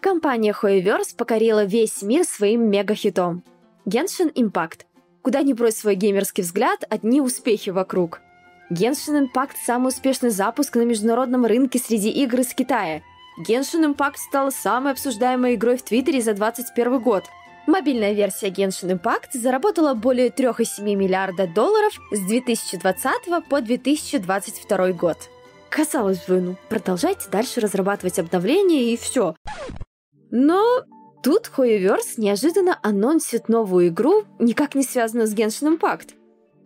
Компания Hoyoverse покорила весь мир своим мегахитом. Genshin Impact. Куда ни брось свой геймерский взгляд, одни успехи вокруг. Genshin Impact – самый успешный запуск на международном рынке среди игр из Китая. Genshin Impact стала самой обсуждаемой игрой в Твиттере за 2021 год. Мобильная версия Genshin Impact заработала более 3,7 миллиарда долларов с 2020 по 2022 год. Казалось бы, ну продолжайте дальше разрабатывать обновления и все. Но тут Hoyoverse неожиданно анонсит новую игру, никак не связанную с Genshin Impact.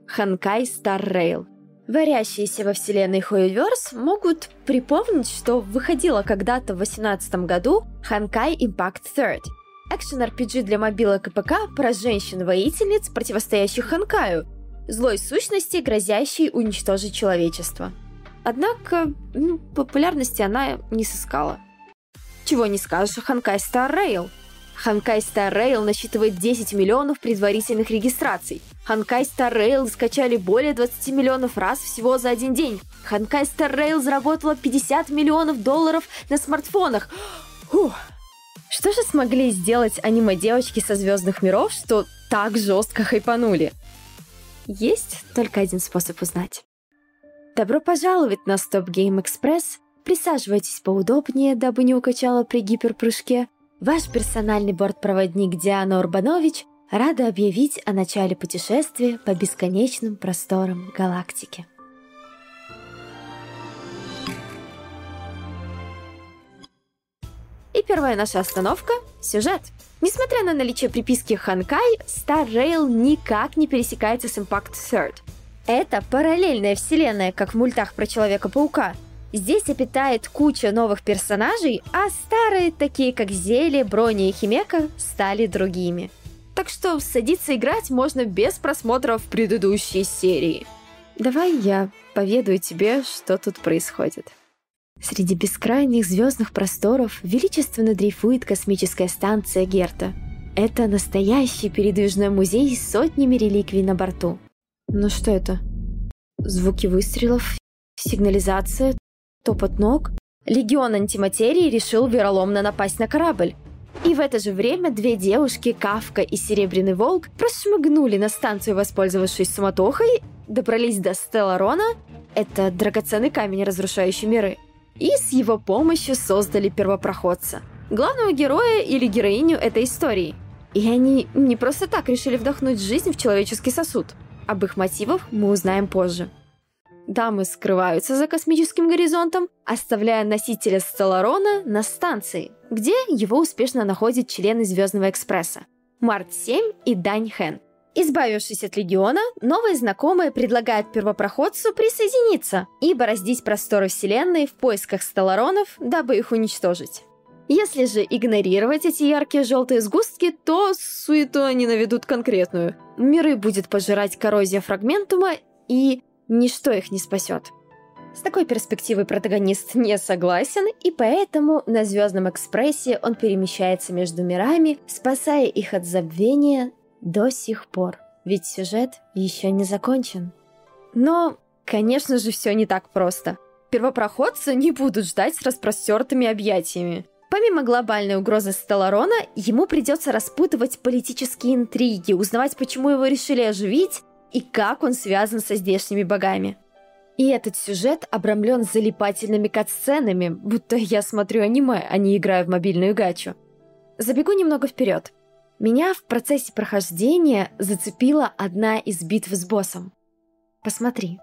Ханкай Star Rail. Варящиеся во вселенной Hoyoverse могут припомнить, что выходила когда-то в 2018 году Ханкай Impact Third. Экшен-RPG для мобилок и ПК про женщин-воительниц, противостоящих Ханкаю, злой сущности, грозящей уничтожить человечество. Однако ну, популярности она не сыскала. Чего не скажешь о Ханкай Star Rail. Ханкай Star Rail насчитывает 10 миллионов предварительных регистраций. Ханкай Star Rail скачали более 20 миллионов раз всего за один день. Ханкай Star Rail заработала 50 миллионов долларов на смартфонах. Фух. Что же смогли сделать аниме-девочки со звездных миров, что так жестко хайпанули? Есть только один способ узнать. Добро пожаловать на Stop Game Express Присаживайтесь поудобнее, дабы не укачало при гиперпрыжке. Ваш персональный бортпроводник Диана Урбанович рада объявить о начале путешествия по бесконечным просторам галактики. И первая наша остановка — сюжет. Несмотря на наличие приписки Ханкай, Star Rail никак не пересекается с Impact Third. Это параллельная вселенная, как в мультах про Человека-паука — Здесь обитает куча новых персонажей, а старые, такие как Зели, Брони и Химека, стали другими. Так что садиться играть можно без просмотров предыдущей серии. Давай я поведаю тебе, что тут происходит. Среди бескрайних звездных просторов величественно дрейфует космическая станция Герта. Это настоящий передвижной музей с сотнями реликвий на борту. Ну что это? Звуки выстрелов, сигнализация, топот ног, легион антиматерии решил вероломно напасть на корабль. И в это же время две девушки, Кавка и Серебряный Волк, прошмыгнули на станцию, воспользовавшись суматохой, добрались до Стелларона, это драгоценный камень, разрушающий миры, и с его помощью создали первопроходца, главного героя или героиню этой истории. И они не просто так решили вдохнуть жизнь в человеческий сосуд. Об их мотивах мы узнаем позже. Дамы скрываются за космическим горизонтом, оставляя носителя Стелларона на станции, где его успешно находят члены Звездного экспресса Март-7 и Дань Хэн. Избавившись от Легиона, новые знакомые предлагают первопроходцу присоединиться и бороздить просторы Вселенной в поисках Стелларонов, дабы их уничтожить. Если же игнорировать эти яркие желтые сгустки, то суету они наведут конкретную. Миры будет пожирать коррозия фрагментума, и Ничто их не спасет. С такой перспективой протагонист не согласен, и поэтому на Звездном экспрессе он перемещается между мирами, спасая их от забвения до сих пор. Ведь сюжет еще не закончен. Но, конечно же, все не так просто. Первопроходцы не будут ждать с распростертыми объятиями. Помимо глобальной угрозы Стелларона, ему придется распутывать политические интриги, узнавать, почему его решили оживить, и как он связан со здешними богами. И этот сюжет обрамлен залипательными катсценами, будто я смотрю аниме, а не играю в мобильную гачу. Забегу немного вперед. Меня в процессе прохождения зацепила одна из битв с боссом. Посмотри.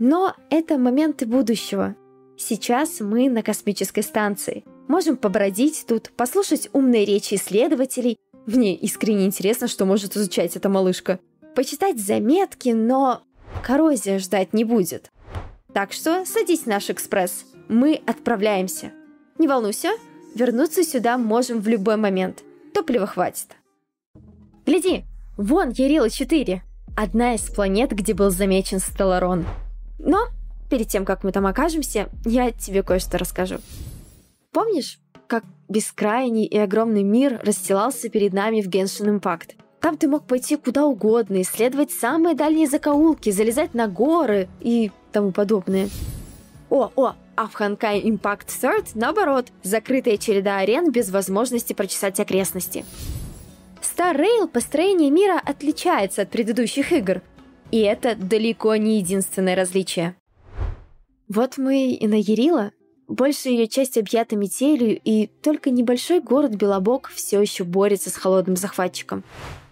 Но это моменты будущего. Сейчас мы на космической станции. Можем побродить тут, послушать умные речи исследователей. Мне искренне интересно, что может изучать эта малышка. Почитать заметки, но коррозия ждать не будет. Так что садись в наш экспресс. Мы отправляемся. Не волнуйся, вернуться сюда можем в любой момент. Топлива хватит. Гляди, вон Ярила 4. Одна из планет, где был замечен Стелларон. Но перед тем, как мы там окажемся, я тебе кое-что расскажу. Помнишь, как бескрайний и огромный мир расстилался перед нами в Genshin Impact? Там ты мог пойти куда угодно, исследовать самые дальние закоулки, залезать на горы и тому подобное. О, о, а в Ханкай Impact Third, наоборот, закрытая череда арен без возможности прочесать окрестности. Star Rail построение мира отличается от предыдущих игр, и это далеко не единственное различие. Вот мы и на Ярила. Большая ее часть объята метелью, и только небольшой город Белобок все еще борется с холодным захватчиком.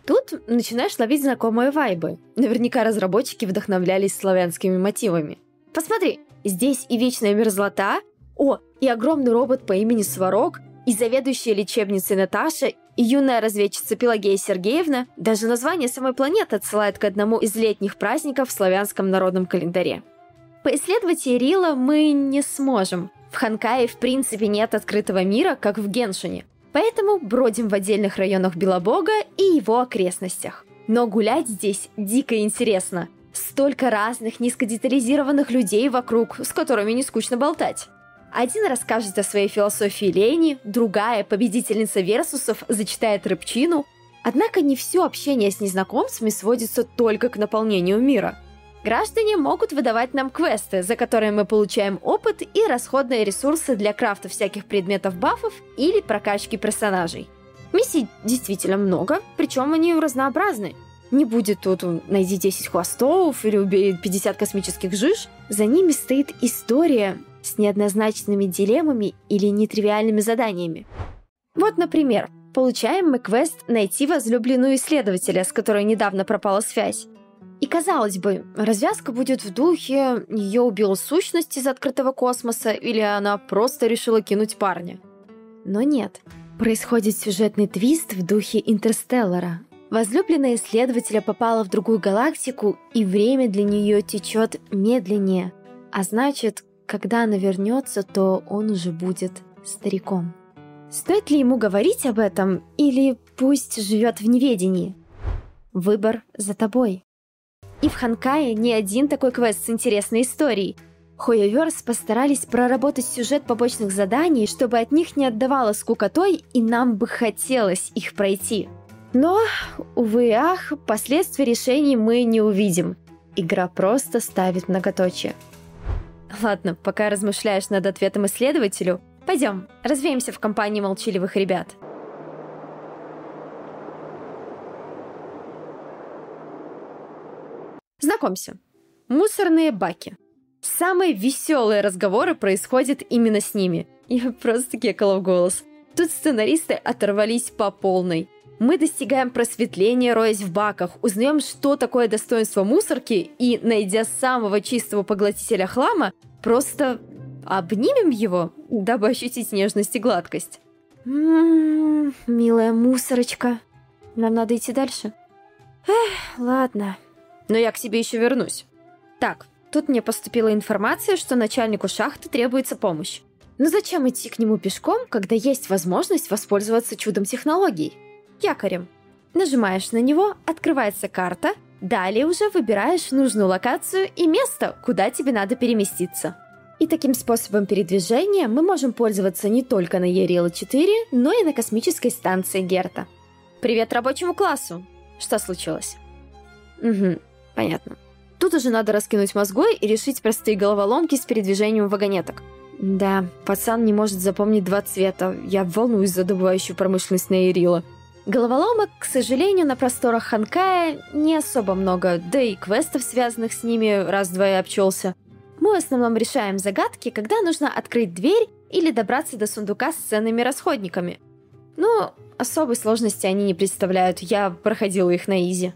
Тут начинаешь ловить знакомые вайбы. Наверняка разработчики вдохновлялись славянскими мотивами. Посмотри, здесь и вечная мерзлота, о, и огромный робот по имени Сварог, и заведующая лечебницей Наташа, юная разведчица Пелагея Сергеевна, даже название самой планеты отсылает к одному из летних праздников в славянском народном календаре. Поисследовать Ирила мы не сможем. В Ханкае в принципе нет открытого мира, как в Геншине – Поэтому бродим в отдельных районах Белобога и его окрестностях. Но гулять здесь дико интересно. Столько разных низкодетализированных людей вокруг, с которыми не скучно болтать. Один расскажет о своей философии лени, другая, победительница версусов, зачитает рыбчину. Однако не все общение с незнакомцами сводится только к наполнению мира – Граждане могут выдавать нам квесты, за которые мы получаем опыт и расходные ресурсы для крафта всяких предметов бафов или прокачки персонажей. Миссий действительно много, причем они разнообразны. Не будет тут «найди 10 хвостов» или «убей 50 космических жиж». За ними стоит история с неоднозначными дилеммами или нетривиальными заданиями. Вот, например, получаем мы квест «Найти возлюбленную исследователя», с которой недавно пропала связь. И казалось бы, развязка будет в духе «ее убил сущность из открытого космоса» или она просто решила кинуть парня. Но нет. Происходит сюжетный твист в духе «Интерстеллара». Возлюбленная исследователя попала в другую галактику, и время для нее течет медленнее. А значит, когда она вернется, то он уже будет стариком. Стоит ли ему говорить об этом, или пусть живет в неведении? Выбор за тобой. И в Ханкае не один такой квест с интересной историей. Хояверс постарались проработать сюжет побочных заданий, чтобы от них не отдавало скукотой, и нам бы хотелось их пройти. Но, увы ах, последствий решений мы не увидим. Игра просто ставит многоточие. Ладно, пока размышляешь над ответом исследователю, пойдем, развеемся в компании молчаливых ребят. Знакомься. Мусорные баки. Самые веселые разговоры происходят именно с ними. Я просто кекала в голос. Тут сценаристы оторвались по полной. Мы достигаем просветления, роясь в баках, узнаем, что такое достоинство мусорки, и, найдя самого чистого поглотителя хлама, просто обнимем его, дабы ощутить нежность и гладкость. Ммм, милая мусорочка. Нам надо идти дальше? Эх, ладно но я к себе еще вернусь. Так, тут мне поступила информация, что начальнику шахты требуется помощь. Но зачем идти к нему пешком, когда есть возможность воспользоваться чудом технологий? Якорем. Нажимаешь на него, открывается карта, далее уже выбираешь нужную локацию и место, куда тебе надо переместиться. И таким способом передвижения мы можем пользоваться не только на Ерила 4, но и на космической станции Герта. Привет рабочему классу! Что случилось? Угу, Понятно. Тут уже надо раскинуть мозгой и решить простые головоломки с передвижением вагонеток. Да, пацан не может запомнить два цвета. Я волнуюсь за добывающую промышленность на Ирила. Головоломок, к сожалению, на просторах Ханкая не особо много, да и квестов, связанных с ними, раз-два и обчелся. Мы в основном решаем загадки, когда нужно открыть дверь или добраться до сундука с ценными расходниками. Но особой сложности они не представляют, я проходила их на изи.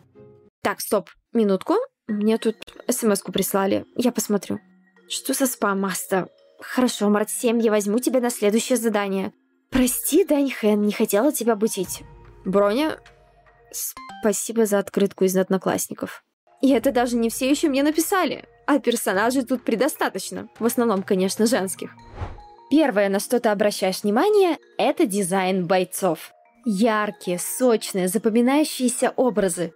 Так, стоп, Минутку. Мне тут смс-ку прислали. Я посмотрю. Что за спам, Маста? Хорошо, Март 7, я возьму тебя на следующее задание. Прости, Дань Хэн, не хотела тебя будить. Броня, спасибо за открытку из одноклассников. И это даже не все еще мне написали. А персонажей тут предостаточно. В основном, конечно, женских. Первое, на что ты обращаешь внимание, это дизайн бойцов. Яркие, сочные, запоминающиеся образы.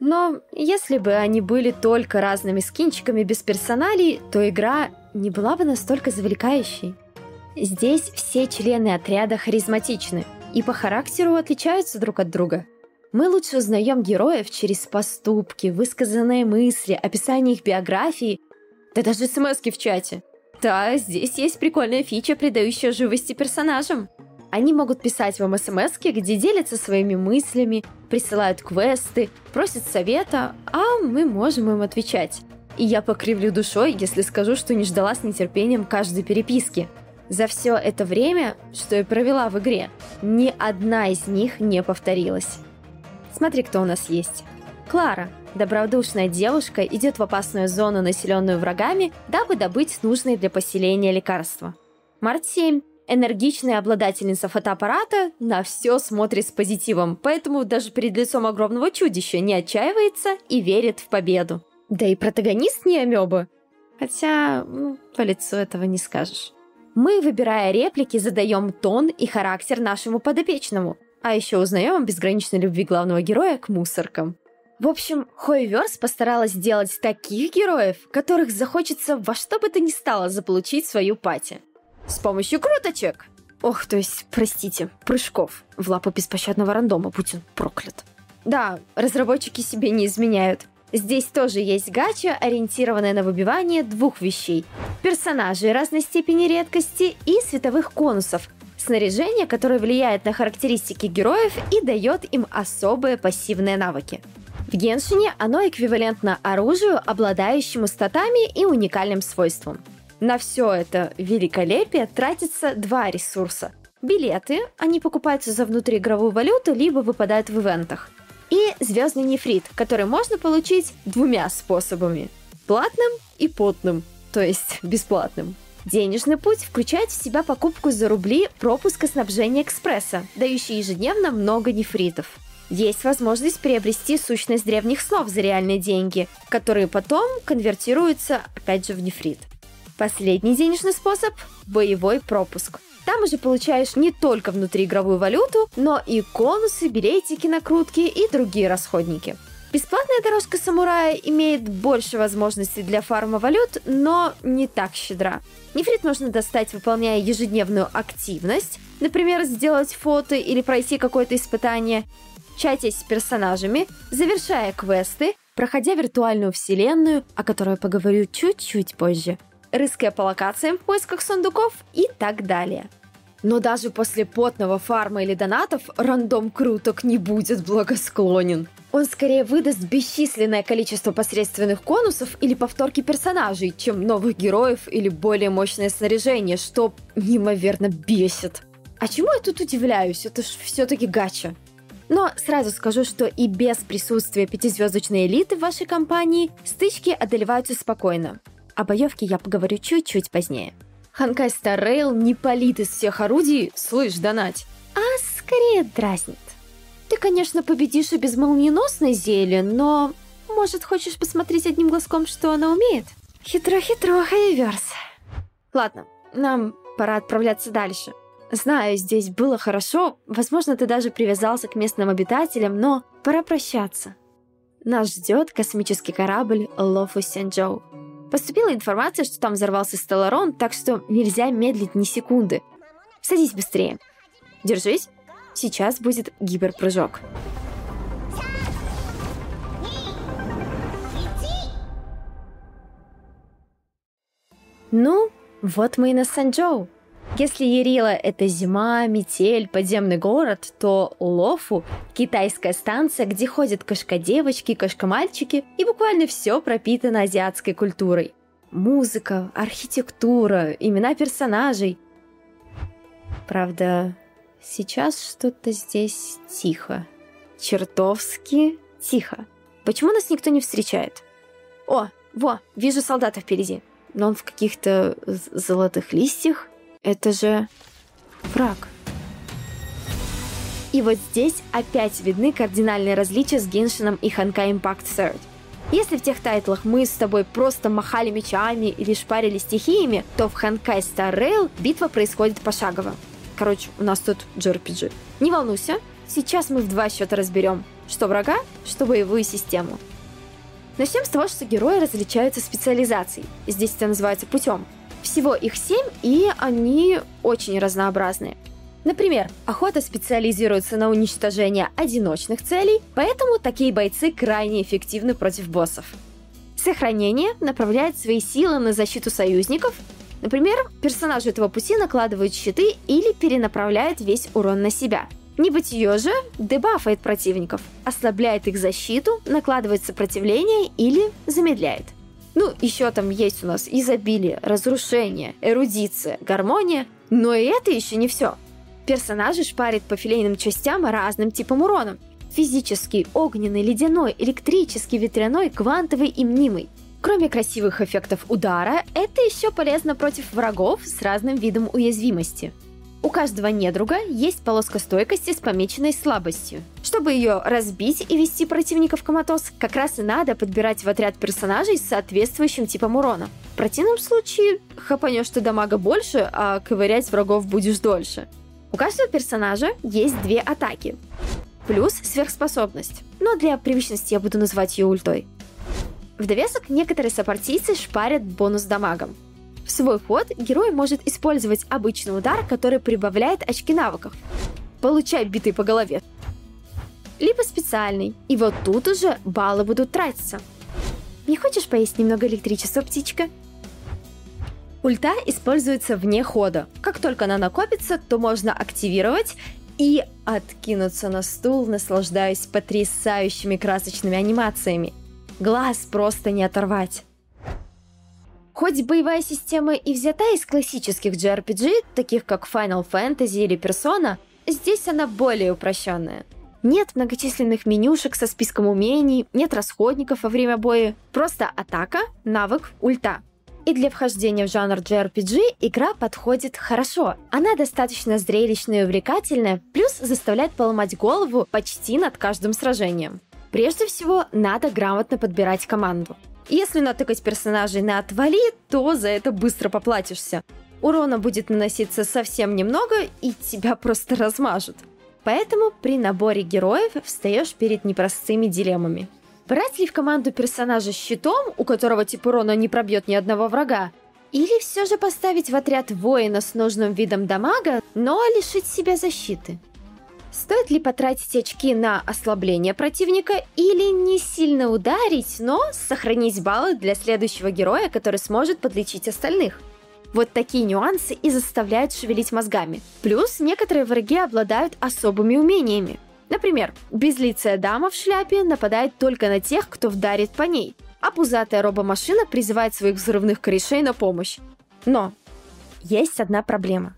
Но если бы они были только разными скинчиками без персоналей, то игра не была бы настолько завлекающей. Здесь все члены отряда харизматичны и по характеру отличаются друг от друга. Мы лучше узнаем героев через поступки, высказанные мысли, описание их биографии, да даже смс в чате. Да, здесь есть прикольная фича, придающая живости персонажам. Они могут писать вам смс где делятся своими мыслями, присылают квесты, просят совета, а мы можем им отвечать. И я покривлю душой, если скажу, что не ждала с нетерпением каждой переписки. За все это время, что я провела в игре, ни одна из них не повторилась. Смотри, кто у нас есть. Клара, добродушная девушка, идет в опасную зону, населенную врагами, дабы добыть нужные для поселения лекарства. Март 7 энергичная обладательница фотоаппарата на все смотрит с позитивом, поэтому даже перед лицом огромного чудища не отчаивается и верит в победу. Да и протагонист не амеба. Хотя, ну, по лицу этого не скажешь. Мы, выбирая реплики, задаем тон и характер нашему подопечному, а еще узнаем о безграничной любви главного героя к мусоркам. В общем, Хойверс постаралась сделать таких героев, которых захочется во что бы то ни стало заполучить свою пати. С помощью круточек. Ох, то есть, простите, прыжков в лапу беспощадного рандома, будь он проклят. Да, разработчики себе не изменяют. Здесь тоже есть гача, ориентированная на выбивание двух вещей. Персонажей разной степени редкости и световых конусов. Снаряжение, которое влияет на характеристики героев и дает им особые пассивные навыки. В Геншине оно эквивалентно оружию, обладающему статами и уникальным свойством. На все это великолепие тратится два ресурса. Билеты, они покупаются за внутриигровую валюту, либо выпадают в ивентах. И звездный нефрит, который можно получить двумя способами. Платным и потным, то есть бесплатным. Денежный путь включает в себя покупку за рубли пропуска снабжения экспресса, дающий ежедневно много нефритов. Есть возможность приобрести сущность древних слов за реальные деньги, которые потом конвертируются опять же в нефрит. Последний денежный способ – боевой пропуск. Там уже получаешь не только внутриигровую валюту, но и конусы, билетики, накрутки и другие расходники. Бесплатная дорожка самурая имеет больше возможностей для фарма валют, но не так щедра. Нефрит можно достать, выполняя ежедневную активность, например, сделать фото или пройти какое-то испытание, чатясь с персонажами, завершая квесты, проходя виртуальную вселенную, о которой поговорю чуть-чуть позже – рыская по локациям в поисках сундуков и так далее. Но даже после потного фарма или донатов рандом круток не будет благосклонен. Он скорее выдаст бесчисленное количество посредственных конусов или повторки персонажей, чем новых героев или более мощное снаряжение, что неимоверно бесит. А чему я тут удивляюсь? Это ж все-таки гача. Но сразу скажу, что и без присутствия пятизвездочной элиты в вашей компании стычки одолеваются спокойно. О боевке я поговорю чуть-чуть позднее. Ханкай Rail не палит из всех орудий, слышь, донать, а скорее дразнит. Ты, конечно, победишь и без молниеносной зелья, но... Может, хочешь посмотреть одним глазком, что она умеет? Хитро-хитро, Хайверс. Ладно, нам пора отправляться дальше. Знаю, здесь было хорошо, возможно, ты даже привязался к местным обитателям, но пора прощаться. Нас ждет космический корабль Лофу Сянчжоу. Поступила информация, что там взорвался Стелларон, так что нельзя медлить ни секунды. Садись быстрее. Держись. Сейчас будет гиперпрыжок. Ну, вот мы и на Санчжоу. Если Ерила — это зима, метель, подземный город, то Лофу — китайская станция, где ходят кошка-девочки, кошка-мальчики, и буквально все пропитано азиатской культурой. Музыка, архитектура, имена персонажей. Правда, сейчас что-то здесь тихо. Чертовски тихо. Почему нас никто не встречает? О, во, вижу солдата впереди. Но он в каких-то золотых листьях. Это же враг. И вот здесь опять видны кардинальные различия с Геншином и Ханка Impact Third. Если в тех тайтлах мы с тобой просто махали мечами или шпарили стихиями, то в Ханкай Star Rail битва происходит пошагово. Короче, у нас тут JRPG. Не волнуйся, сейчас мы в два счета разберем, что врага, что боевую систему. Начнем с того, что герои различаются специализацией. Здесь это называется путем. Всего их семь, и они очень разнообразные. Например, охота специализируется на уничтожении одиночных целей, поэтому такие бойцы крайне эффективны против боссов. Сохранение направляет свои силы на защиту союзников. Например, персонажи этого пути накладывают щиты или перенаправляют весь урон на себя. Небытие же дебафает противников, ослабляет их защиту, накладывает сопротивление или замедляет. Ну, еще там есть у нас изобилие, разрушение, эрудиция, гармония, но и это еще не все. Персонажи шпарят по филейным частям разным типом урона. Физический, огненный, ледяной, электрический, ветряной, квантовый и мнимый. Кроме красивых эффектов удара, это еще полезно против врагов с разным видом уязвимости. У каждого недруга есть полоска стойкости с помеченной слабостью. Чтобы ее разбить и вести противника в коматоз, как раз и надо подбирать в отряд персонажей с соответствующим типом урона. В противном случае хапанешь ты дамага больше, а ковырять врагов будешь дольше. У каждого персонажа есть две атаки. Плюс сверхспособность. Но для привычности я буду называть ее ультой. В довесок некоторые сопартийцы шпарят бонус дамагом. В свой ход герой может использовать обычный удар, который прибавляет очки навыков. Получай битой по голове. Либо специальный. И вот тут уже баллы будут тратиться. Не хочешь поесть немного электричества, птичка? Ульта используется вне хода. Как только она накопится, то можно активировать и откинуться на стул, наслаждаясь потрясающими красочными анимациями. Глаз просто не оторвать. Хоть боевая система и взята из классических JRPG, таких как Final Fantasy или Persona, здесь она более упрощенная. Нет многочисленных менюшек со списком умений, нет расходников во время боя, просто атака, навык, ульта – и для вхождения в жанр JRPG игра подходит хорошо. Она достаточно зрелищная и увлекательная, плюс заставляет поломать голову почти над каждым сражением. Прежде всего, надо грамотно подбирать команду. Если натыкать персонажей на отвали, то за это быстро поплатишься. Урона будет наноситься совсем немного, и тебя просто размажут. Поэтому при наборе героев встаешь перед непростыми дилеммами. Брать ли в команду персонажа щитом, у которого тип урона не пробьет ни одного врага, или все же поставить в отряд воина с нужным видом дамага, но лишить себя защиты? Стоит ли потратить очки на ослабление противника или не сильно ударить, но сохранить баллы для следующего героя, который сможет подлечить остальных? Вот такие нюансы и заставляют шевелить мозгами. Плюс некоторые враги обладают особыми умениями – Например, безлицая дама в шляпе нападает только на тех, кто вдарит по ней, а пузатая робомашина призывает своих взрывных корешей на помощь. Но есть одна проблема.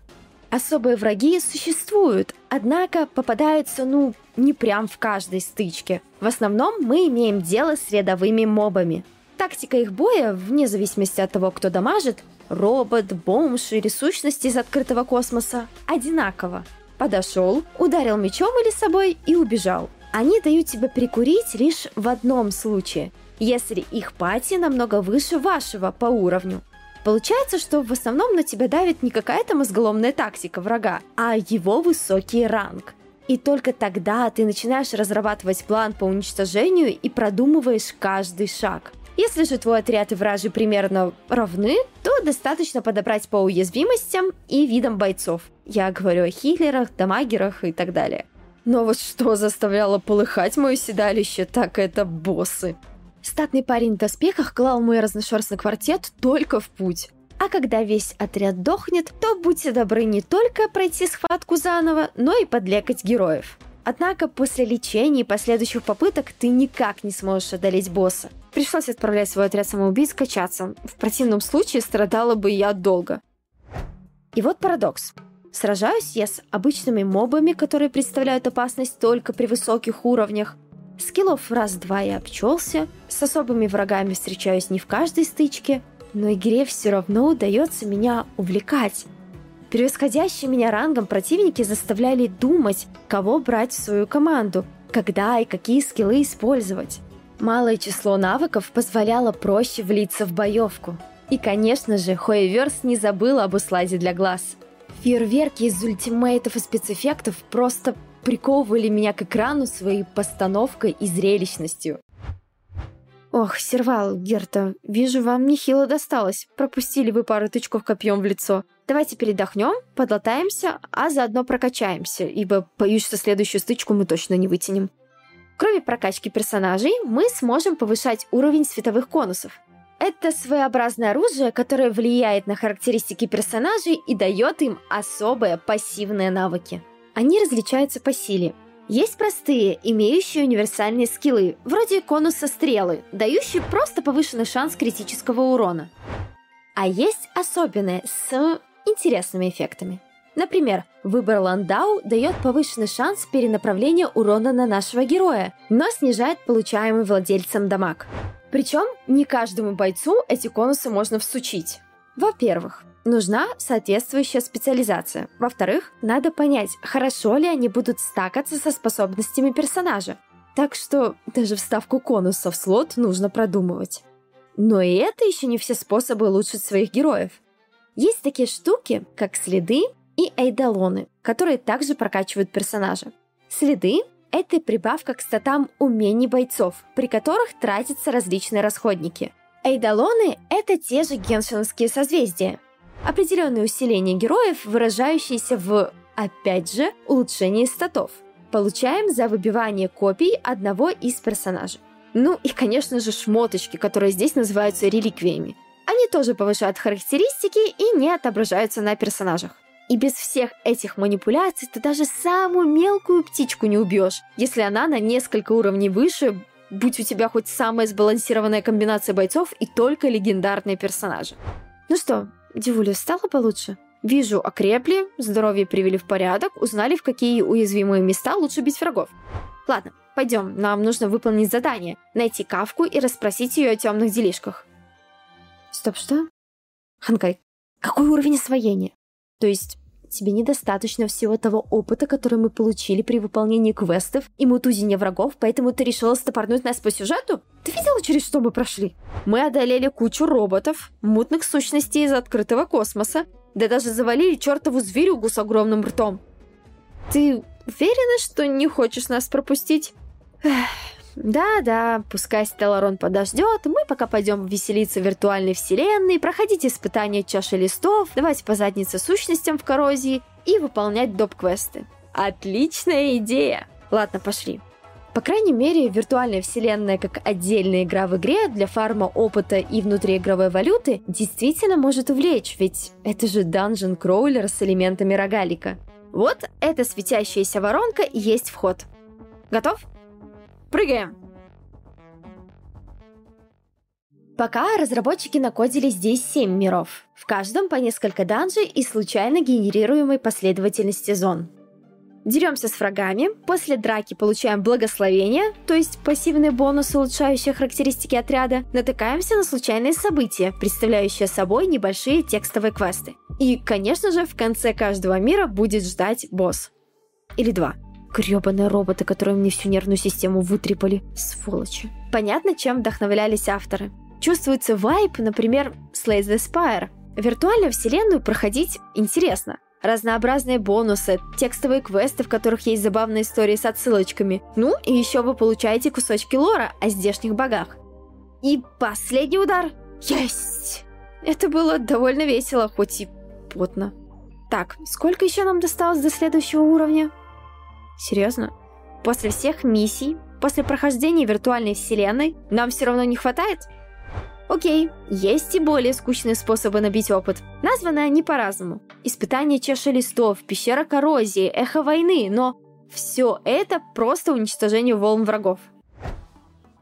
Особые враги существуют, однако попадаются, ну, не прям в каждой стычке. В основном мы имеем дело с рядовыми мобами. Тактика их боя, вне зависимости от того, кто дамажит, робот, бомж или сущность из открытого космоса, одинакова – подошел, ударил мечом или собой и убежал. Они дают тебе прикурить лишь в одном случае, если их пати намного выше вашего по уровню. Получается, что в основном на тебя давит не какая-то мозголомная тактика врага, а его высокий ранг. И только тогда ты начинаешь разрабатывать план по уничтожению и продумываешь каждый шаг – если же твой отряд и вражи примерно равны, то достаточно подобрать по уязвимостям и видам бойцов. Я говорю о хиллерах, дамагерах и так далее. Но вот что заставляло полыхать мое седалище, так это боссы. Статный парень в доспехах клал мой разношерстный квартет только в путь. А когда весь отряд дохнет, то будьте добры не только пройти схватку заново, но и подлекать героев. Однако после лечения и последующих попыток ты никак не сможешь одолеть босса. Пришлось отправлять свой отряд самоубийц качаться. В противном случае страдала бы я долго. И вот парадокс. Сражаюсь я с обычными мобами, которые представляют опасность только при высоких уровнях. Скиллов раз-два я обчелся, с особыми врагами встречаюсь не в каждой стычке, но игре все равно удается меня увлекать. Превосходящие меня рангом противники заставляли думать, кого брать в свою команду, когда и какие скиллы использовать. Малое число навыков позволяло проще влиться в боевку. И, конечно же, Хоеверс не забыл об усладе для глаз. Фейерверки из ультимейтов и спецэффектов просто приковывали меня к экрану своей постановкой и зрелищностью. Ох, сервал, Герта, вижу, вам нехило досталось. Пропустили вы пару тычков копьем в лицо. Давайте передохнем, подлатаемся, а заодно прокачаемся, ибо боюсь, что следующую стычку мы точно не вытянем. Кроме прокачки персонажей, мы сможем повышать уровень световых конусов. Это своеобразное оружие, которое влияет на характеристики персонажей и дает им особые пассивные навыки. Они различаются по силе, есть простые, имеющие универсальные скиллы, вроде конуса стрелы, дающие просто повышенный шанс критического урона. А есть особенные с интересными эффектами. Например, выбор Ландау дает повышенный шанс перенаправления урона на нашего героя, но снижает получаемый владельцем дамаг. Причем не каждому бойцу эти конусы можно всучить. Во-первых, нужна соответствующая специализация. Во-вторых, надо понять, хорошо ли они будут стакаться со способностями персонажа. Так что даже вставку конуса в слот нужно продумывать. Но и это еще не все способы улучшить своих героев. Есть такие штуки, как следы и эйдолоны, которые также прокачивают персонажа. Следы — это прибавка к статам умений бойцов, при которых тратятся различные расходники. Эйдолоны — это те же геншинские созвездия, Определенное усиление героев, выражающееся в, опять же, улучшении статов. Получаем за выбивание копий одного из персонажей. Ну и, конечно же, шмоточки, которые здесь называются реликвиями. Они тоже повышают характеристики и не отображаются на персонажах. И без всех этих манипуляций ты даже самую мелкую птичку не убьешь, если она на несколько уровней выше, будь у тебя хоть самая сбалансированная комбинация бойцов и только легендарные персонажи. Ну что, Дивуля, стало получше? Вижу, окрепли, здоровье привели в порядок, узнали, в какие уязвимые места лучше бить врагов. Ладно, пойдем, нам нужно выполнить задание, найти Кавку и расспросить ее о темных делишках. Стоп, что? Ханкай, какой уровень освоения? То есть тебе недостаточно всего того опыта, который мы получили при выполнении квестов и мутузине врагов, поэтому ты решила стопорнуть нас по сюжету? Ты видела, через что мы прошли? Мы одолели кучу роботов, мутных сущностей из открытого космоса, да даже завалили чертову зверюгу с огромным ртом. Ты уверена, что не хочешь нас пропустить? Да-да, пускай Стелларон подождет, мы пока пойдем веселиться в виртуальной вселенной, проходить испытания чаши листов, давать по заднице сущностям в коррозии и выполнять доп-квесты. Отличная идея! Ладно, пошли. По крайней мере, виртуальная вселенная как отдельная игра в игре для фарма опыта и внутриигровой валюты действительно может увлечь, ведь это же данжен кроулер с элементами рогалика. Вот эта светящаяся воронка и есть вход. Готов? Прыгаем! Пока разработчики накодили здесь 7 миров, в каждом по несколько данжей и случайно генерируемой последовательности зон. Деремся с врагами, после драки получаем благословение, то есть пассивный бонус, улучшающий характеристики отряда, натыкаемся на случайные события, представляющие собой небольшие текстовые квесты. И, конечно же, в конце каждого мира будет ждать босс. Или два. Гребаные роботы, которые мне всю нервную систему вытрепали. Сволочи. Понятно, чем вдохновлялись авторы. Чувствуется вайп, например, Slay the Spire. Виртуальную вселенную проходить интересно. Разнообразные бонусы, текстовые квесты, в которых есть забавные истории с отсылочками. Ну, и еще вы получаете кусочки лора о здешних богах. И последний удар. Есть! Это было довольно весело, хоть и потно. Так, сколько еще нам досталось до следующего уровня? Серьезно? После всех миссий, после прохождения виртуальной вселенной, нам все равно не хватает? Окей, есть и более скучные способы набить опыт. Названы они по-разному. Испытание чаши листов, пещера коррозии, эхо войны, но все это просто уничтожение волн врагов.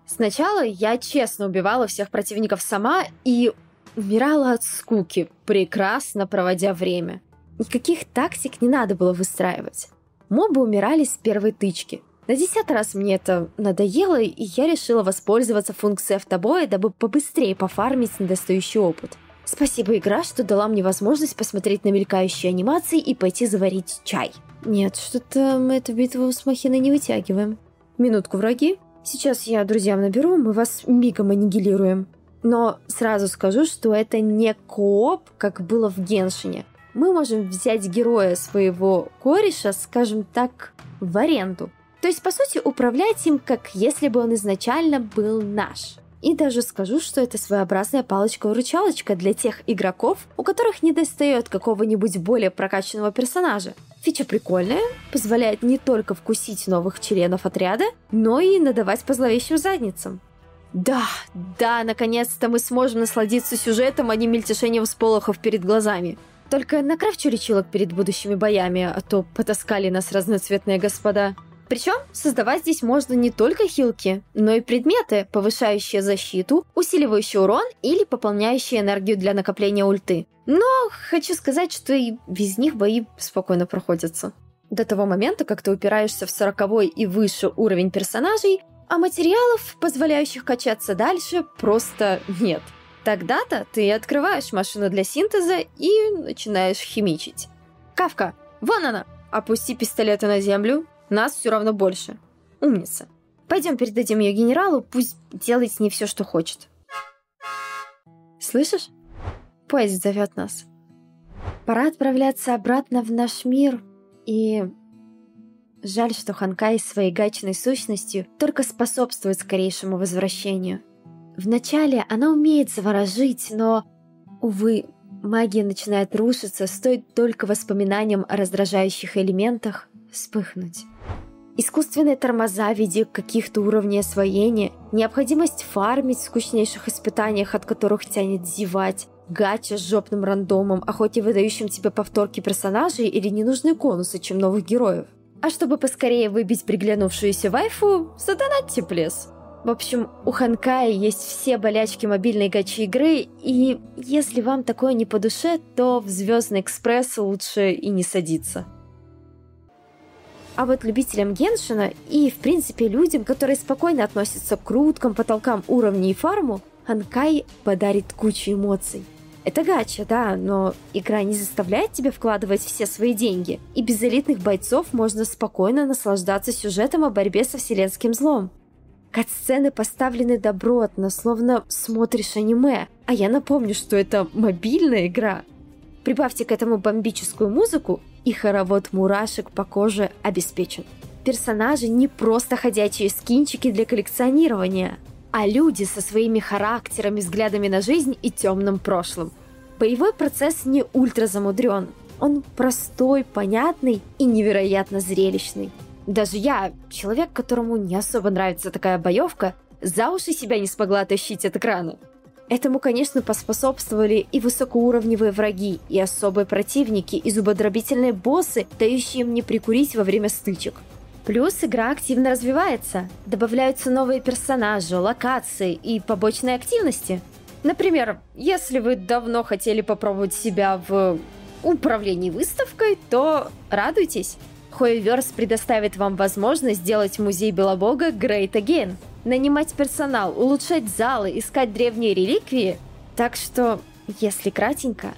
Сначала я честно убивала всех противников сама и умирала от скуки, прекрасно проводя время. Никаких тактик не надо было выстраивать. Мобы умирали с первой тычки. На десятый раз мне это надоело, и я решила воспользоваться функцией автобоя, дабы побыстрее пофармить недостающий опыт. Спасибо, игра, что дала мне возможность посмотреть на мелькающие анимации и пойти заварить чай. Нет, что-то мы эту битву с махиной не вытягиваем. Минутку, враги. Сейчас я друзьям наберу, мы вас мигом аннигилируем. Но сразу скажу, что это не кооп, как было в Геншине. Мы можем взять героя своего кореша, скажем так, в аренду. То есть, по сути, управлять им, как если бы он изначально был наш. И даже скажу, что это своеобразная палочка-выручалочка для тех игроков, у которых не достает какого-нибудь более прокачанного персонажа. Фича прикольная, позволяет не только вкусить новых членов отряда, но и надавать по зловещим задницам. Да, да, наконец-то мы сможем насладиться сюжетом, а не мельтешением сполохов перед глазами. Только накрафчу лечилок перед будущими боями, а то потаскали нас разноцветные господа. Причем создавать здесь можно не только хилки, но и предметы, повышающие защиту, усиливающие урон или пополняющие энергию для накопления ульты. Но хочу сказать, что и без них бои спокойно проходятся. До того момента, как ты упираешься в 40 и выше уровень персонажей, а материалов, позволяющих качаться дальше, просто нет. Тогда-то ты открываешь машину для синтеза и начинаешь химичить. Кавка, вон она! Опусти пистолеты на землю, нас все равно больше. Умница. Пойдем передадим ее генералу, пусть делает с ней все, что хочет. Слышишь? Поезд зовет нас. Пора отправляться обратно в наш мир и Жаль, что Ханкай своей гачной сущностью только способствует скорейшему возвращению. Вначале она умеет заворожить, но, увы, магия начинает рушиться, стоит только воспоминаниям о раздражающих элементах вспыхнуть. Искусственные тормоза в виде каких-то уровней освоения, необходимость фармить в скучнейших испытаниях, от которых тянет зевать, гача с жопным рандомом, хоть и выдающим тебе повторки персонажей или ненужные конусы, чем новых героев – а чтобы поскорее выбить приглянувшуюся вайфу, задонатьте плес. В общем, у Ханкая есть все болячки мобильной гачи игры, и если вам такое не по душе, то в Звездный экспресс лучше и не садиться. А вот любителям Геншина и, в принципе, людям, которые спокойно относятся к круткам, потолкам уровней и фарму, Ханкай подарит кучу эмоций – это гача, да, но игра не заставляет тебя вкладывать все свои деньги, и без элитных бойцов можно спокойно наслаждаться сюжетом о борьбе со вселенским злом. Кат-сцены поставлены добротно, словно смотришь аниме, а я напомню, что это мобильная игра. Прибавьте к этому бомбическую музыку, и хоровод мурашек по коже обеспечен. Персонажи не просто ходячие скинчики для коллекционирования – а люди со своими характерами, взглядами на жизнь и темным прошлым. Боевой процесс не ультра замудрен. Он простой, понятный и невероятно зрелищный. Даже я, человек, которому не особо нравится такая боевка, за уши себя не смогла тащить от экрана. Этому, конечно, поспособствовали и высокоуровневые враги, и особые противники, и зубодробительные боссы, дающие мне прикурить во время стычек – Плюс игра активно развивается. Добавляются новые персонажи, локации и побочные активности. Например, если вы давно хотели попробовать себя в управлении выставкой, то радуйтесь. Хоеверс предоставит вам возможность сделать музей Белобога Great Again, нанимать персонал, улучшать залы, искать древние реликвии. Так что, если кратенько,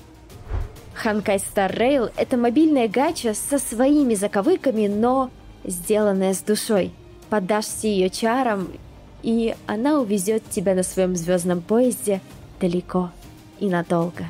Ханкай Star Rail — это мобильная гача со своими заковыками, но сделанная с душой. Поддашься ее чарам, и она увезет тебя на своем звездном поезде далеко и надолго.